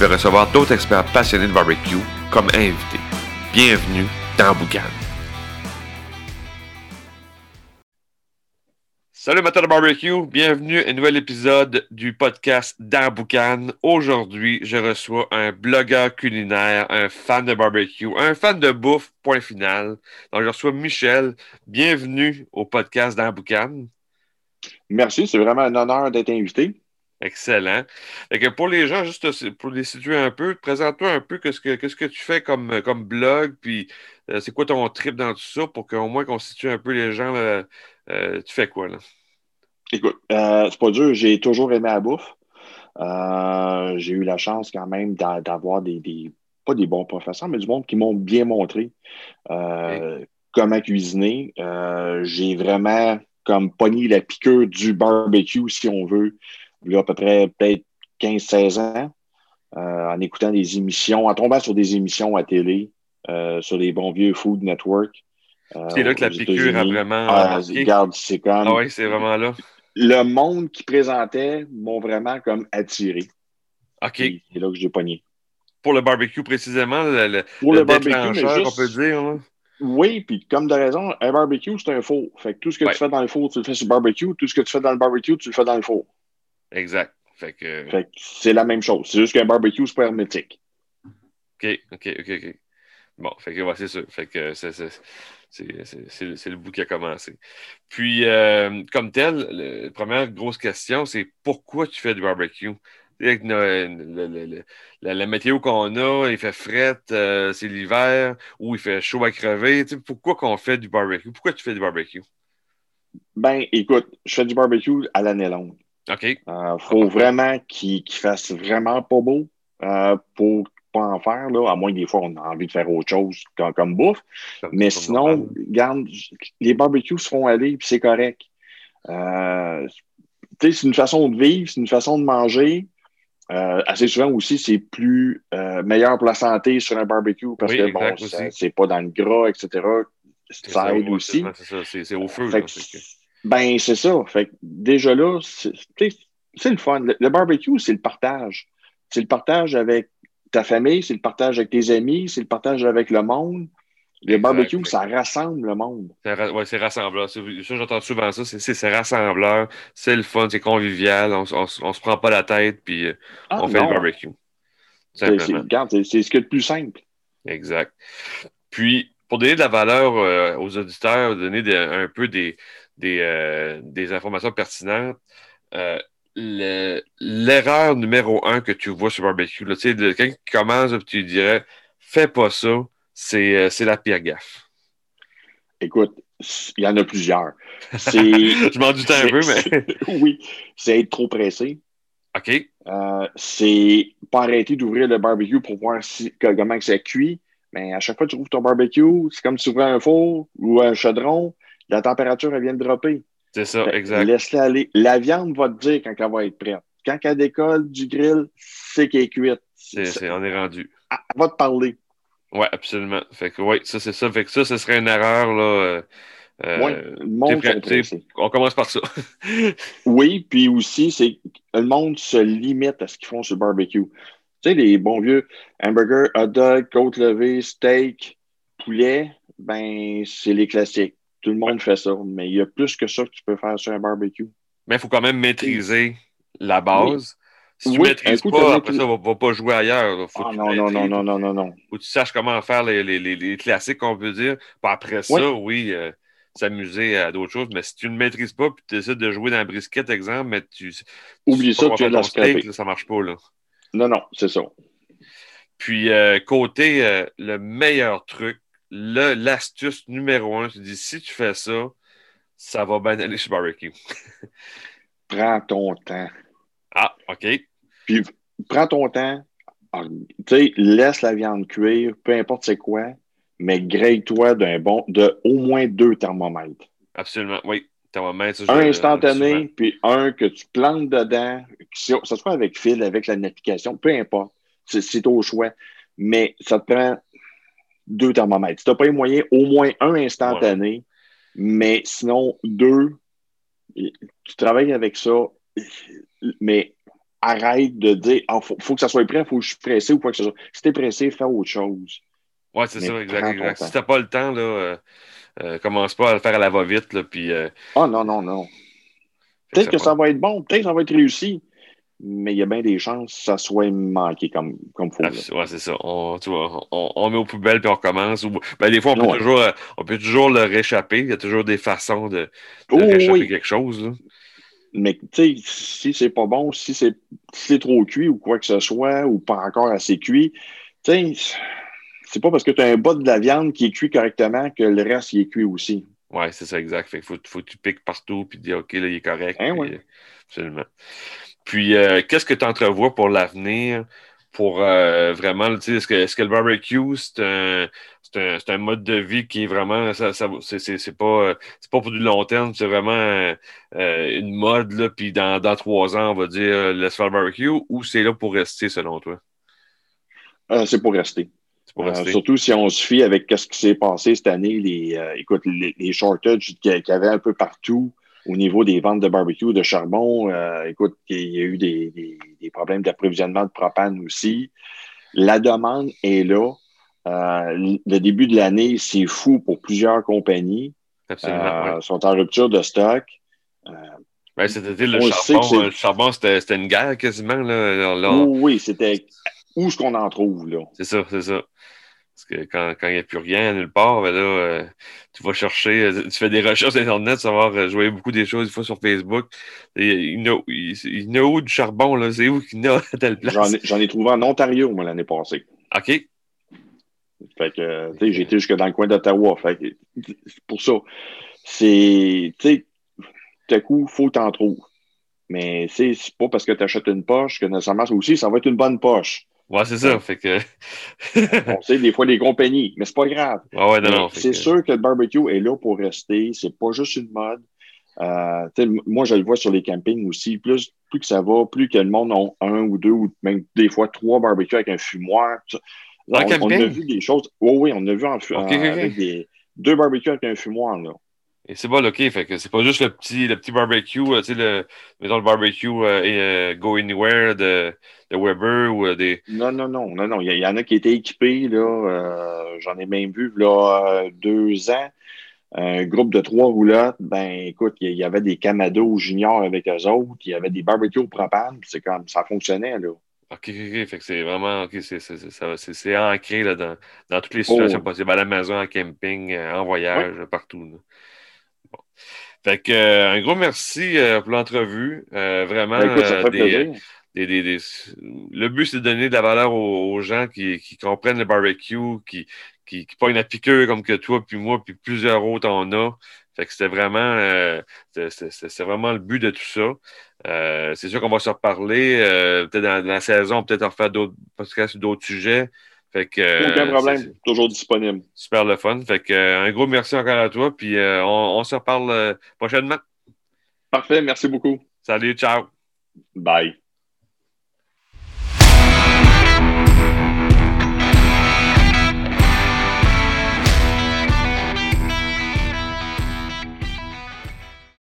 vais recevoir d'autres experts passionnés de barbecue comme invités. Bienvenue dans Boucan. Salut amateurs de barbecue, bienvenue à un nouvel épisode du podcast dans Boucan. Aujourd'hui, je reçois un blogueur culinaire, un fan de barbecue, un fan de bouffe, point final. Donc, je reçois Michel. Bienvenue au podcast dans Boucan. Merci, c'est vraiment un honneur d'être invité. Excellent. que pour les gens, juste pour les situer un peu, présente-toi un peu qu'est-ce que, que tu fais comme, comme blog, puis euh, c'est quoi ton trip dans tout ça pour qu'au moins qu'on situe un peu les gens. Euh, tu fais quoi là? Écoute, euh, c'est pas dur, j'ai toujours aimé la bouffe. j'ai eu la chance quand même d'avoir des, pas des bons professeurs, mais du monde qui m'ont bien montré comment cuisiner. j'ai vraiment comme pogné la piqûre du barbecue, si on veut, il y a à peu près peut-être 15-16 ans, euh, en écoutant des émissions, en tombant sur des émissions à télé, euh, sur les bons vieux Food Network. Euh, c'est là que la piqûre a vraiment. Ah, regarde, c'est comme. Ah oui, c'est vraiment là. Le monde qui présentait m'ont vraiment comme attiré. OK. C'est là que j'ai pogné. Pour le barbecue, précisément, le, Pour le, barbecue, on peut dire. Oui, puis comme de raison, un barbecue, c'est un four. Fait que tout ce que tu fais dans le four, tu le fais sur le barbecue. Tout ce que tu fais dans le barbecue, tu le fais dans le four. Exact. Fait que, c'est la même chose. C'est juste qu'un barbecue, c'est pas hermétique. OK, OK, OK, OK. Bon, fait que c'est ça. Fait que c'est, le bout qui a commencé. Puis, euh, comme tel, la première grosse question, c'est pourquoi tu fais du barbecue? Avec la, météo qu'on a, il fait fret, euh, c'est l'hiver, ou il fait chaud à crever. pourquoi qu'on fait du barbecue? Pourquoi tu fais du barbecue? Ben, écoute, je fais du barbecue à l'année longue. OK. Il euh, faut vraiment qu'il fasse vraiment pas beau euh, pour pas en faire, là, à moins que des fois on a envie de faire autre chose comme, bouffe. Mais sinon, regarde, les barbecues se font aller puis c'est correct. Euh, c'est une façon de vivre, c'est une façon de manger. assez souvent aussi, c'est plus meilleur pour la santé sur un barbecue parce que bon, c'est pas dans le gras, etc. Ça aide aussi. C'est au feu. Ben, c'est ça. Fait déjà là, c'est le fun. Le, barbecue, c'est le partage. C'est le partage avec ta famille, c'est le partage avec tes amis, c'est le partage avec le monde. Le barbecue, ça rassemble le monde. Oui, c'est rassembleur. Ça, j'entends souvent ça. C'est rassembleur. C'est le fun, c'est convivial. On, on, se prend pas la tête, puis euh, ah, on fait le barbecue. C'est ce qui est le plus simple. Exact. Puis, pour donner de la valeur euh, aux auditeurs, donner un peu des, euh, des, informations pertinentes. Euh, l'erreur numéro un que tu vois sur barbecue, là, de, quelqu'un qui commence, tu dirais, fais pas ça, c'est euh, la pire gaffe. Écoute, il y en a plusieurs. Je m'en doute un peu, mais. oui, c'est être trop pressé. OK. c'est pas arrêter d'ouvrir le barbecue pour voir si, comment ça cuit. Mais à chaque fois que tu ouvres ton barbecue, c'est comme si tu ouvrais un four ou un chaudron la température, elle vient de dropper. C'est ça, exact. Laisse-la aller. La viande va te dire quand elle va être prête. Quand elle décolle du grill, c'est qu'elle est cuite. C'est, on est rendu. Elle va te parler. Oui, absolument. Fait que, oui, ça, c'est ça. Fait que ça, ce serait une erreur, là. Euh, euh le monde on commence par ça. oui, puis aussi, c'est le monde se limite à ce qu'ils font sur le barbecue. Tu sais, les bons vieux hamburgers, hot dog, côte levée, steak, poulet, ben, c'est les classiques. Tout le monde fait ça, mais il y a plus que ça que tu peux faire sur un barbecue. Mais il faut quand même maîtriser la base. Si tu ne maîtrises pas, après ça, on ne va pas jouer ailleurs. ah, non, non, non, non, non, non, non. Faut que tu saches comment faire les, les, les, classiques, qu'on peut dire. Puis après ça, oui, euh, s'amuser à d'autres choses. Mais si tu ne maîtrises pas, puis tu décides de jouer dans un brisket, exemple, mais tu. Oublie ça, tu as la steak, Ça marche pas, là. Non, non, c'est ça. Puis, euh, côté, euh, le meilleur truc, l'astuce numéro un, tu dis si tu fais ça, ça va bien aller sur barbecue. prends ton temps. Ah, OK. Puis prends ton temps, tu sais, laisse la viande cuire, peu importe c'est quoi, mais grille-toi d'un bon, de au moins deux thermomètres. Absolument, oui. Thermomètre, un instantané, puis un que tu plantes dedans, que ce soit avec fil, avec la notification, peu importe. C'est au choix. Mais ça te prend deux thermomètres. Si tu n'as pas les moyens, au moins un instantané, mais sinon deux, tu travailles avec ça, mais arrête de dire il ah, faut, que ça soit prêt, il faut que je suis pressé ou quoi que ce soit. Si tu es pressé, fais autre chose. Oui, c'est ça, exact. Si tu n'as pas le temps, là, euh, euh, commence pas à le faire à la va-vite. Euh, Ah non, non, non. Peut-être que ça va être bon, peut-être que ça va être réussi, mais il y a bien des chances que ça soit manqué comme il faut. Oui, c'est ça. On, tu vois, on, met aux poubelles puis on recommence. Ben, des fois, on peut, toujours, on peut toujours le réchapper. Il y a toujours des façons de, réchapper quelque chose. Mais tu sais, si c'est pas bon, si c'est trop cuit ou quoi que ce soit, ou pas encore assez cuit, tu sais, c'est pas parce que tu as un bas de la viande qui est cuit correctement que le reste il est cuit aussi. Oui, c'est ça, exact. Fait faut, faut que tu piques partout puis dire OK, là, il est correct. Hein, puis, absolument. Puis, euh, qu'est-ce que tu entrevois pour l'avenir? Pour euh, vraiment, est-ce que, est que, le barbecue, c'est un, un, un, mode de vie qui est vraiment, ça, ça c'est pas, pas pour du long terme, c'est vraiment euh, une mode, là, puis dans, dans trois ans, on va dire, laisse faire le barbecue, ou c'est là pour rester, selon toi? c'est pour rester. Euh, surtout si on se fie avec ce qui s'est passé cette année, les, euh, écoute, les, shortages qu'il y avait un peu partout au niveau des ventes de barbecue, de charbon. Euh, écoute, il y a eu des, problèmes d'approvisionnement de propane aussi. La demande est là. le début de l'année, c'est fou pour plusieurs compagnies. Absolument. sont en rupture de stock. Ben, c'était le charbon. Le charbon, c'était une guerre quasiment. Là, Oui, c'était où est-ce qu'on en trouve, là? C'est ça, c'est ça. Parce que quand il n'y a plus rien nulle part, ben là, euh, tu vas chercher, euh, tu fais des recherches sur Internet, vas euh, jouer beaucoup des choses, des fois sur Facebook. Il y a où du charbon, là? C'est où qu'il y en a à telle place? J'en ai, trouvé en Ontario, moi, l'année passée. OK. Fait que, tu sais, j'ai été jusque dans le coin d'Ottawa. Fait que, pour ça, c'est, tu sais, tout à coup, il faut que tu en trouves. Mais c'est pas parce que tu achètes une poche que nécessairement aussi, ça va être une bonne poche. Ouais, c'est ça. Fait que... on sait des fois les compagnies, mais c'est pas grave. ouais, non, non, c'est sûr que le barbecue est là pour rester. C'est pas juste une mode. Euh, moi, je le vois sur les campings aussi. Plus, plus que ça va, plus que le monde a un ou deux ou même des fois trois barbecues avec un fumoir. On, on, a vu des choses. Oui, oui, on a vu en, avec des, deux barbecues avec un fumoir. Là. Et c'est bon, OK. Fait que c'est pas juste le petit, le petit barbecue, euh, tu sais, le, mettons le barbecue euh, euh, Go Anywhere de, de Weber ou des. Non, non, non, non, non. Il y, en a qui étaient équipés, là. J'en ai même vu, là, deux ans. Un groupe de trois roulottes, ben écoute, il y, avait des Camado juniors avec eux autres, il y avait des barbecues au propane, c'est comme ça fonctionnait, là. OK, OK, fait que c'est vraiment, OK, c'est ancré là, dans, dans toutes les situations oh. possibles, à la maison, en camping, en voyage, partout. Là. Fait que, euh, un gros merci euh, pour l'entrevue. Euh, vraiment, le but, c'est de donner de la valeur aux, gens qui, comprennent le barbecue, qui, qui, qui pognent la piqûre comme que toi, puis moi, puis plusieurs autres en a. Fait que c'était vraiment, c'est vraiment le but de tout ça. c'est sûr qu'on va se reparler, peut-être dans, la saison, peut-être en faire d'autres podcasts sur d'autres sujets. Fait que, Aucun euh, problème, toujours disponible. Super le fun. Fait que, euh, un gros merci encore à toi, puis euh, on, se reparle prochainement. Parfait, merci beaucoup. Salut, ciao. Bye.